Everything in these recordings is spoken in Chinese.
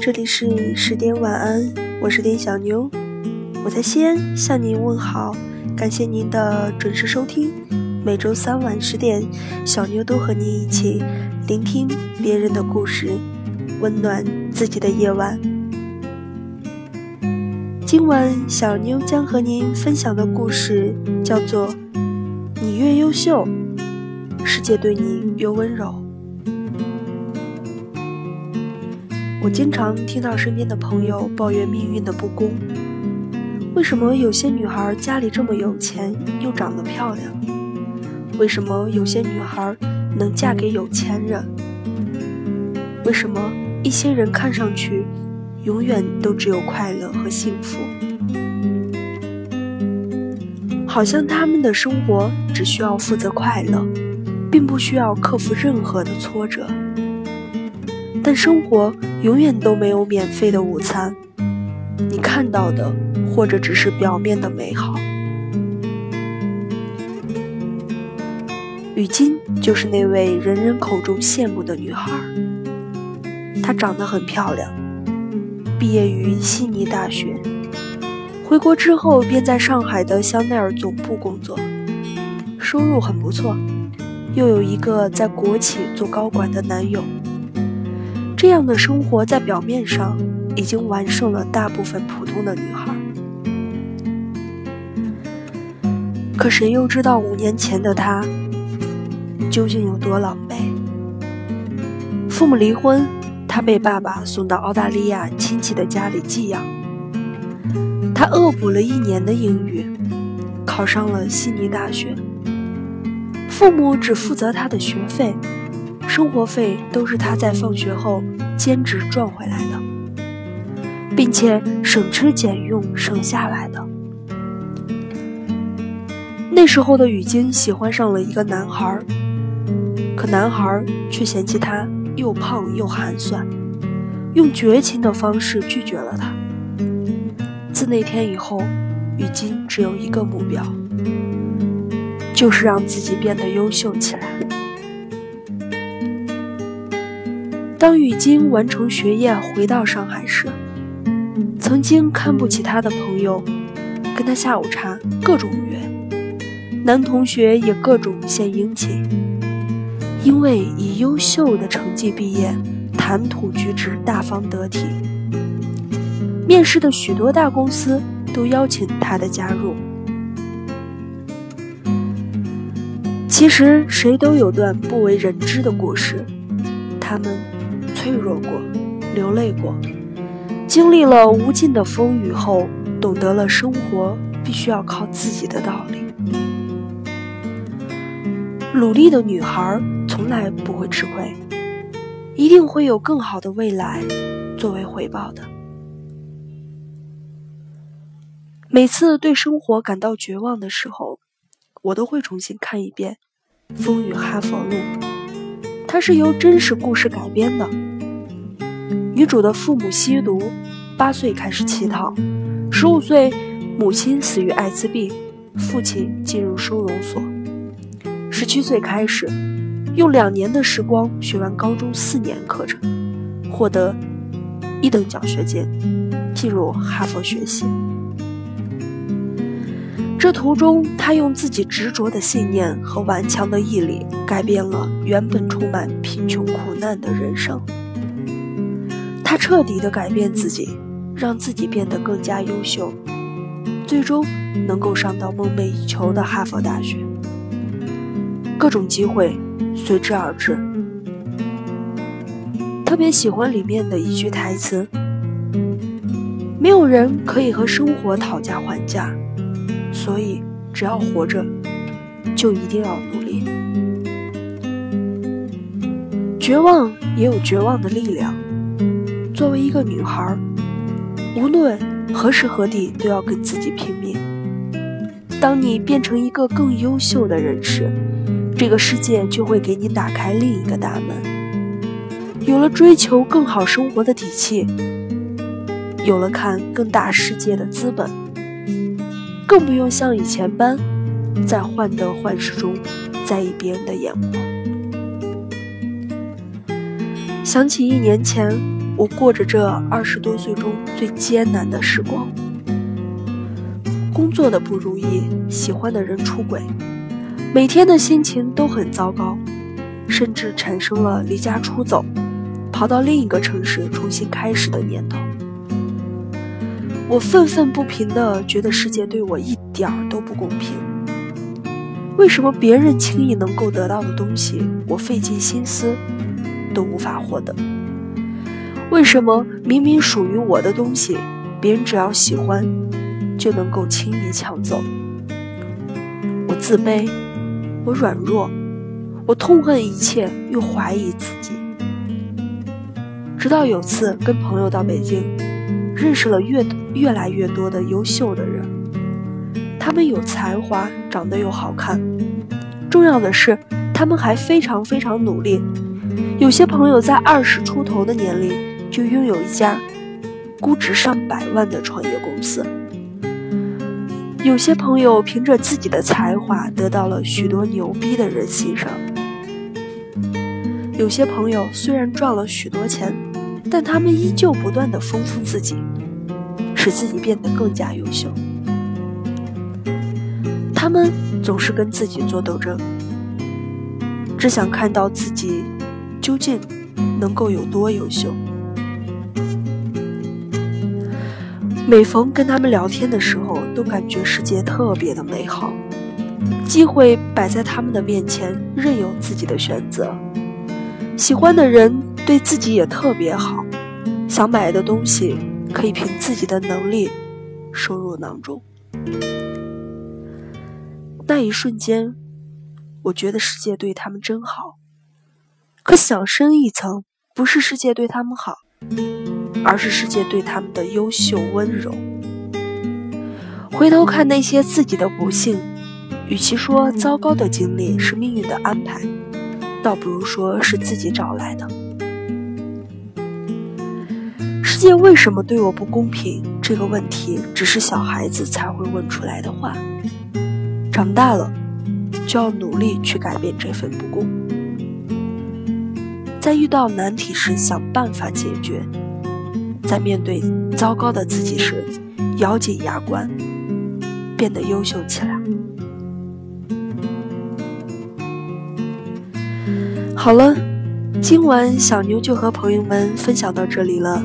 这里是十点晚安，我是点小牛，我在西安向您问好，感谢您的准时收听。每周三晚十点，小妞都和您一起聆听别人的故事，温暖自己的夜晚。今晚小妞将和您分享的故事叫做《你越优秀，世界对你越温柔》。我经常听到身边的朋友抱怨命运的不公，为什么有些女孩家里这么有钱，又长得漂亮？为什么有些女孩能嫁给有钱人？为什么一些人看上去永远都只有快乐和幸福？好像他们的生活只需要负责快乐，并不需要克服任何的挫折。但生活永远都没有免费的午餐，你看到的或者只是表面的美好。雨晶就是那位人人口中羡慕的女孩。她长得很漂亮，毕业于悉尼大学，回国之后便在上海的香奈儿总部工作，收入很不错，又有一个在国企做高管的男友。这样的生活在表面上已经完胜了大部分普通的女孩。可谁又知道五年前的她？究竟有多狼狈？父母离婚，他被爸爸送到澳大利亚亲戚的家里寄养。他恶补了一年的英语，考上了悉尼大学。父母只负责他的学费，生活费都是他在放学后兼职赚回来的，并且省吃俭用省下来的。那时候的雨晶喜欢上了一个男孩。可男孩却嫌弃她又胖又寒酸，用绝情的方式拒绝了她。自那天以后，雨晶只有一个目标，就是让自己变得优秀起来。当雨晶完成学业回到上海时，曾经看不起她的朋友跟她下午茶，各种约；男同学也各种献殷勤。因为以优秀的成绩毕业，谈吐举止大方得体，面试的许多大公司都邀请他的加入。其实谁都有段不为人知的故事，他们脆弱过，流泪过，经历了无尽的风雨后，懂得了生活必须要靠自己的道理。努力的女孩。从来不会吃亏，一定会有更好的未来作为回报的。每次对生活感到绝望的时候，我都会重新看一遍《风雨哈佛路》，它是由真实故事改编的。女主的父母吸毒，八岁开始乞讨，十五岁母亲死于艾滋病，父亲进入收容所，十七岁开始。用两年的时光学完高中四年课程，获得一等奖学金，进入哈佛学习。这途中，他用自己执着的信念和顽强的毅力，改变了原本充满贫穷苦难的人生。他彻底的改变自己，让自己变得更加优秀，最终能够上到梦寐以求的哈佛大学。各种机会。随之而至。特别喜欢里面的一句台词：“没有人可以和生活讨价还价，所以只要活着，就一定要努力。绝望也有绝望的力量。作为一个女孩，无论何时何地，都要跟自己拼命。当你变成一个更优秀的人时，”这个世界就会给你打开另一个大门，有了追求更好生活的底气，有了看更大世界的资本，更不用像以前般在患得患失中在意别人的眼光。想起一年前，我过着这二十多岁中最艰难的时光。工作的不如意，喜欢的人出轨，每天的心情都很糟糕，甚至产生了离家出走，跑到另一个城市重新开始的念头。我愤愤不平的觉得世界对我一点儿都不公平。为什么别人轻易能够得到的东西，我费尽心思都无法获得？为什么明明属于我的东西，别人只要喜欢就能够轻易抢走？我自卑，我软弱，我痛恨一切，又怀疑自己。直到有次跟朋友到北京。认识了越越来越多的优秀的人，他们有才华，长得又好看，重要的是他们还非常非常努力。有些朋友在二十出头的年龄就拥有一家估值上百万的创业公司，有些朋友凭着自己的才华得到了许多牛逼的人欣赏，有些朋友虽然赚了许多钱。但他们依旧不断的丰富自己，使自己变得更加优秀。他们总是跟自己做斗争，只想看到自己究竟能够有多优秀。每逢跟他们聊天的时候，都感觉世界特别的美好，机会摆在他们的面前，任由自己的选择。喜欢的人对自己也特别好，想买的东西可以凭自己的能力收入囊中。那一瞬间，我觉得世界对他们真好。可想深一层，不是世界对他们好，而是世界对他们的优秀温柔。回头看那些自己的不幸，与其说糟糕的经历是命运的安排。倒不如说是自己找来的。世界为什么对我不公平？这个问题只是小孩子才会问出来的话。长大了，就要努力去改变这份不公。在遇到难题时，想办法解决；在面对糟糕的自己时，咬紧牙关，变得优秀起来。好了，今晚小妞就和朋友们分享到这里了。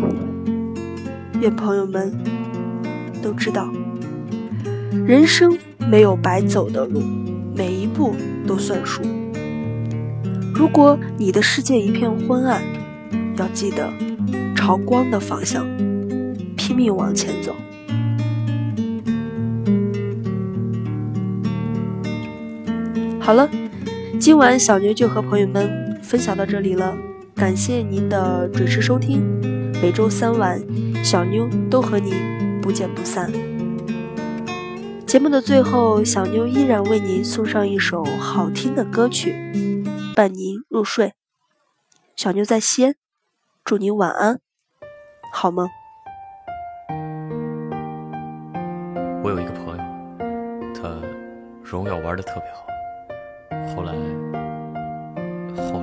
愿朋友们都知道，人生没有白走的路，每一步都算数。如果你的世界一片昏暗，要记得朝光的方向拼命往前走。好了，今晚小妞就和朋友们。分享到这里了，感谢您的准时收听。每周三晚，小妞都和您不见不散。节目的最后，小妞依然为您送上一首好听的歌曲，伴您入睡。小妞在西安，祝您晚安，好吗。我有一个朋友，他荣耀玩的特别好，后来，后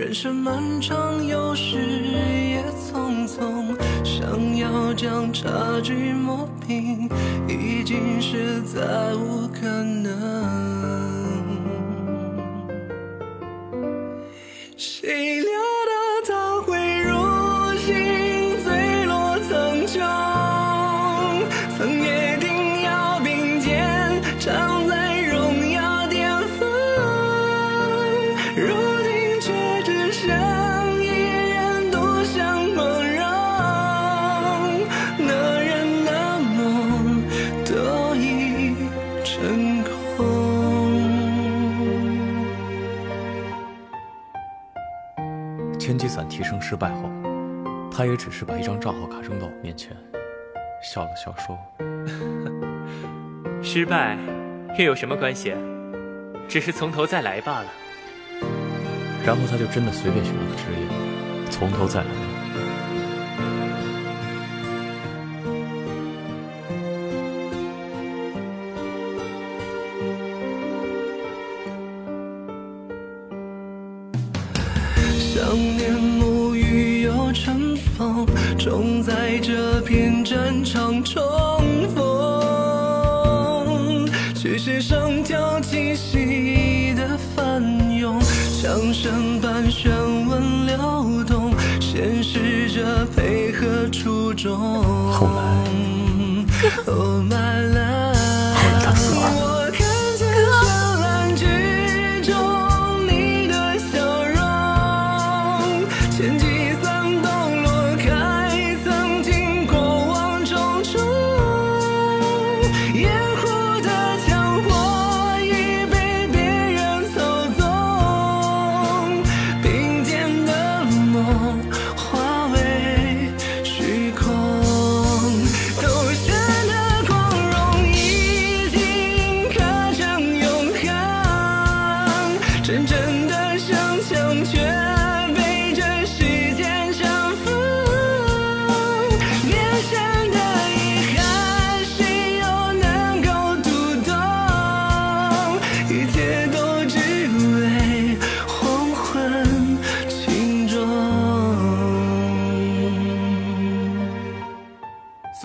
人生漫长，有时也匆匆。想要将差距磨平，已经是再无可能。谁料到他会如心，坠落苍穹，曾也。天机伞提升失败后，他也只是把一张账号卡扔到我面前，笑了笑说：“失败又有什么关系？只是从头再来罢了。”然后他就真的随便选了个职业，从头再来。枪声般旋纹流动，显示着配合初衷。后 来，Oh my love，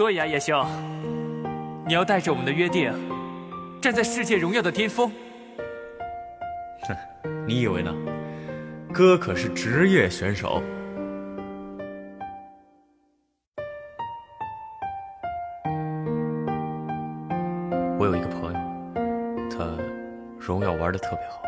所以啊，叶兄，你要带着我们的约定，站在世界荣耀的巅峰。哼你以为呢？哥可是职业选手。我有一个朋友，他荣耀玩的特别好，